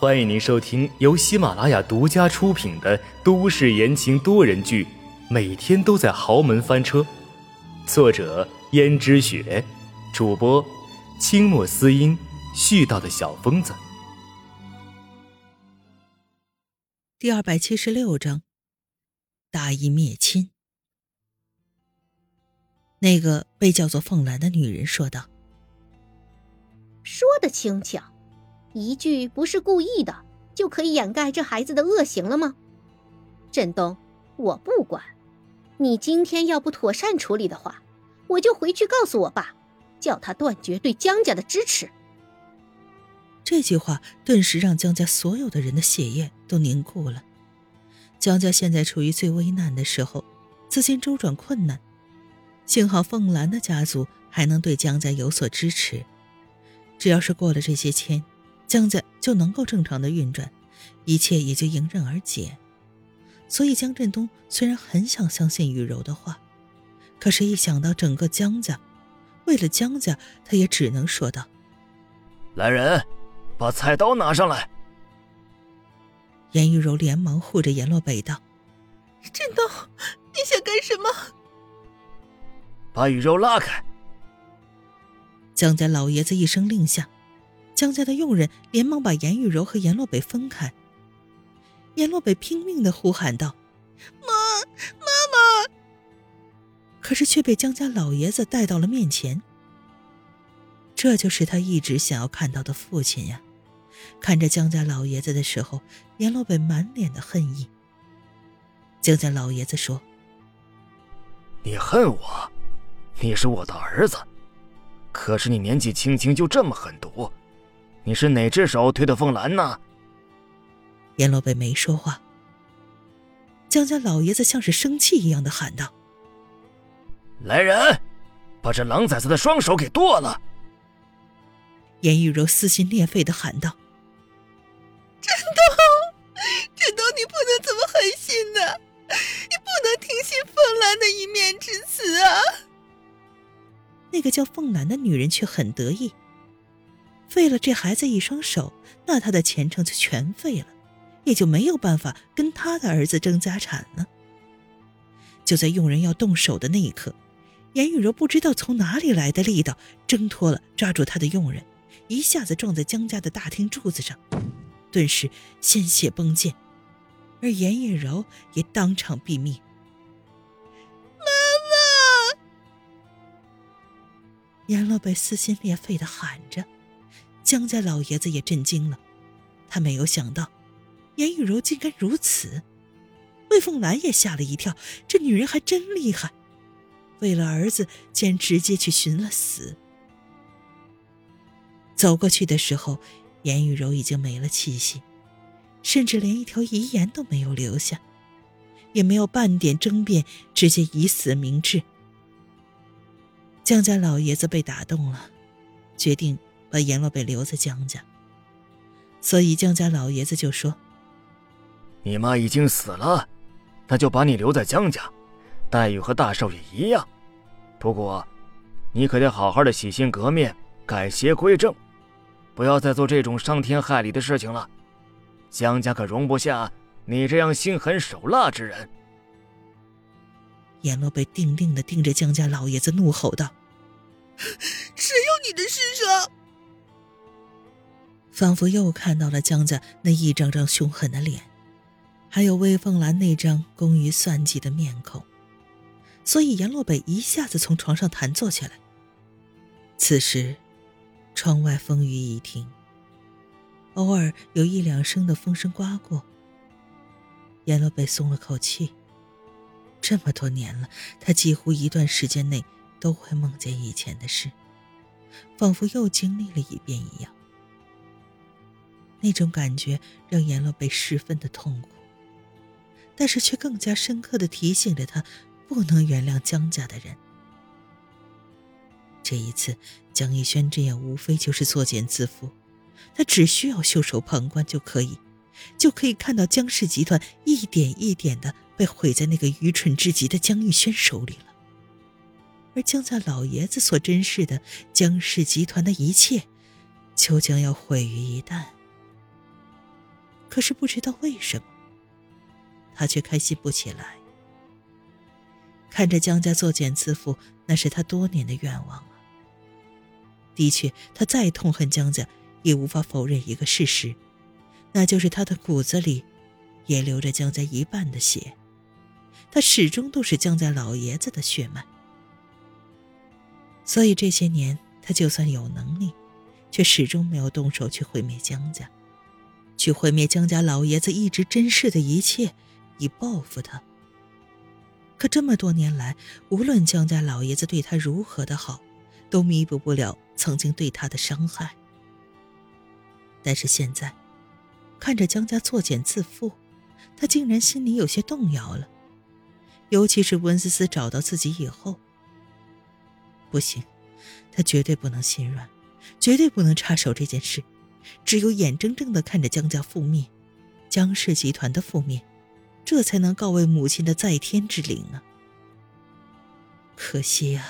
欢迎您收听由喜马拉雅独家出品的都市言情多人剧《每天都在豪门翻车》，作者：胭脂雪，主播：清墨思音，絮叨的小疯子。第二百七十六章，大义灭亲。那个被叫做凤兰的女人说道：“说的轻巧，一句不是故意的，就可以掩盖这孩子的恶行了吗？振东，我不管，你今天要不妥善处理的话，我就回去告诉我爸，叫他断绝对江家的支持。”这句话顿时让江家所有的人的血液都凝固了。江家现在处于最危难的时候，资金周转困难。幸好凤兰的家族还能对江家有所支持，只要是过了这些签，江家就能够正常的运转，一切也就迎刃而解。所以江振东虽然很想相信雨柔的话，可是，一想到整个江家，为了江家，他也只能说道：“来人，把菜刀拿上来。”严玉柔连忙护着阎洛北道：“振东，你想干什么？”把雨柔拉开！江家老爷子一声令下，江家的佣人连忙把严玉柔和严洛北分开。严洛北拼命的呼喊道：“妈，妈妈！”可是却被江家老爷子带到了面前。这就是他一直想要看到的父亲呀！看着江家老爷子的时候，严洛北满脸的恨意。江家老爷子说：“你恨我？”你是我的儿子，可是你年纪轻轻就这么狠毒，你是哪只手推的凤兰呢？阎罗北没说话。江家老爷子像是生气一样的喊道：“来人，把这狼崽子的双手给剁了！”严玉柔撕心裂肺的喊道：“振东，振东，你不能这么狠心的，你不能听信凤兰的一面之词啊！”那个叫凤兰的女人却很得意，废了这孩子一双手，那他的前程就全废了，也就没有办法跟他的儿子争家产了。就在佣人要动手的那一刻，严雨柔不知道从哪里来的力道，挣脱了抓住他的佣人，一下子撞在江家的大厅柱子上，顿时鲜血崩溅，而严雨柔也当场毙命。阎罗被撕心裂肺的喊着，江家老爷子也震惊了，他没有想到，严雨柔竟敢如此。魏凤兰也吓了一跳，这女人还真厉害，为了儿子竟然直接去寻了死。走过去的时候，严雨柔已经没了气息，甚至连一条遗言都没有留下，也没有半点争辩，直接以死明志。江家老爷子被打动了，决定把阎罗北留在江家。所以江家老爷子就说：“你妈已经死了，那就把你留在江家，待遇和大少爷一样。不过，你可得好好的洗心革面，改邪归正，不要再做这种伤天害理的事情了。江家可容不下你这样心狠手辣之人。”阎罗被定定的盯着江家老爷子，怒吼道：“谁有你的身上？”仿佛又看到了江家那一张张凶狠的脸，还有魏凤兰那张工于算计的面孔，所以阎罗北一下子从床上弹坐起来。此时，窗外风雨已停，偶尔有一两声的风声刮过。阎罗北松了口气。这么多年了，他几乎一段时间内都会梦见以前的事，仿佛又经历了一遍一样。那种感觉让阎罗北十分的痛苦，但是却更加深刻的提醒着他，不能原谅江家的人。这一次，江逸轩这样无非就是作茧自缚，他只需要袖手旁观就可以，就可以看到江氏集团一点一点的。被毁在那个愚蠢至极的江玉轩手里了，而江家老爷子所珍视的江氏集团的一切，就将要毁于一旦。可是不知道为什么，他却开心不起来。看着江家作茧自缚，那是他多年的愿望啊。的确，他再痛恨江家，也无法否认一个事实，那就是他的骨子里，也流着江家一半的血。他始终都是江家老爷子的血脉。所以这些年，他就算有能力，却始终没有动手去毁灭江家，去毁灭江家老爷子一直珍视的一切，以报复他。可这么多年来，无论江家老爷子对他如何的好，都弥补不了曾经对他的伤害。但是现在，看着江家作茧自缚，他竟然心里有些动摇了。尤其是温思思找到自己以后，不行，他绝对不能心软，绝对不能插手这件事，只有眼睁睁的看着江家覆灭，江氏集团的覆灭。这才能告慰母亲的在天之灵啊！可惜呀，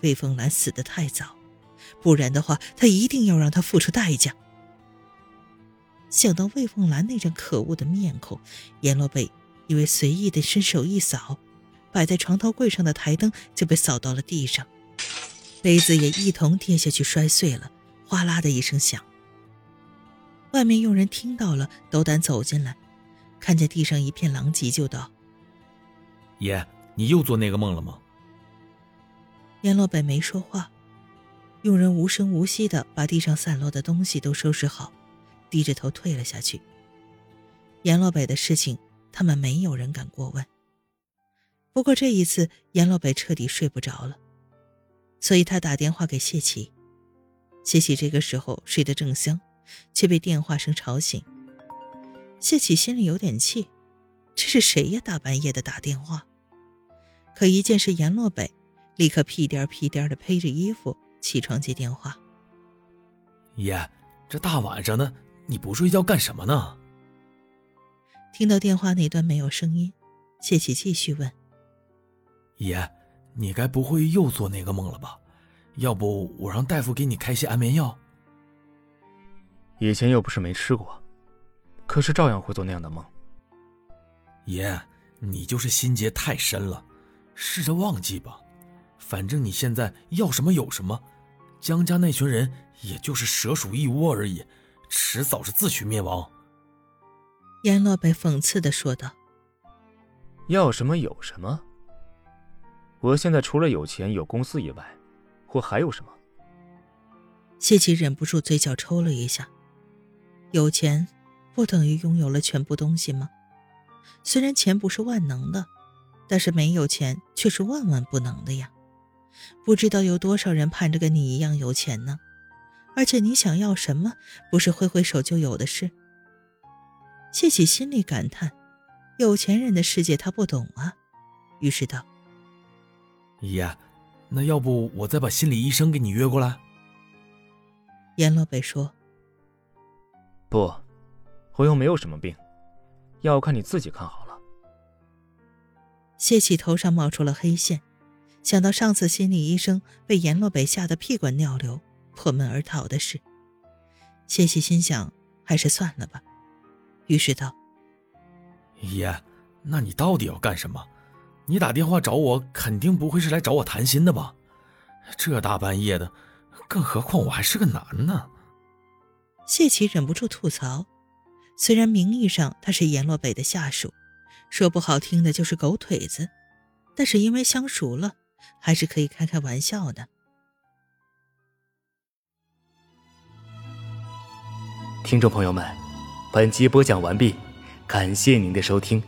魏凤兰死得太早，不然的话，他一定要让她付出代价。想到魏凤兰那张可恶的面孔，阎罗贝以为随意的伸手一扫，摆在床头柜上的台灯就被扫到了地上，杯子也一同跌下去摔碎了，哗啦的一声响。外面佣人听到了，斗胆走进来。看见地上一片狼藉，就道：“爷，你又做那个梦了吗？”阎罗北没说话，佣人无声无息的把地上散落的东西都收拾好，低着头退了下去。阎罗北的事情，他们没有人敢过问。不过这一次，阎罗北彻底睡不着了，所以他打电话给谢启。谢启这个时候睡得正香，却被电话声吵醒。谢启心里有点气，这是谁呀？大半夜的打电话。可一见是阎洛北，立刻屁颠屁颠的披着衣服起床接电话。爷，这大晚上的你不睡觉干什么呢？听到电话那端没有声音，谢启继续问：“爷，你该不会又做那个梦了吧？要不我让大夫给你开些安眠药？以前又不是没吃过。”可是照样会做那样的梦。爷，你就是心结太深了，试着忘记吧。反正你现在要什么有什么，江家那群人也就是蛇鼠一窝而已，迟早是自取灭亡。阎洛北讽刺的说道：“要什么有什么？我现在除了有钱有公司以外，我还有什么？”谢奇忍不住嘴角抽了一下，有钱。不等于拥有了全部东西吗？虽然钱不是万能的，但是没有钱却是万万不能的呀。不知道有多少人盼着跟你一样有钱呢？而且你想要什么，不是挥挥手就有的事。谢喜心里感叹，有钱人的世界他不懂啊。于是道：“爷，那要不我再把心理医生给你约过来？”阎老北说：“不。”我又没有什么病，要看你自己看好了。谢启头上冒出了黑线，想到上次心理医生被阎洛北吓得屁滚尿流、破门而逃的事，谢启心想还是算了吧，于是道：“爷，那你到底要干什么？你打电话找我，肯定不会是来找我谈心的吧？这大半夜的，更何况我还是个男呢。”谢奇忍不住吐槽。虽然名义上他是阎洛北的下属，说不好听的就是狗腿子，但是因为相熟了，还是可以开开玩笑的。听众朋友们，本集播讲完毕，感谢您的收听。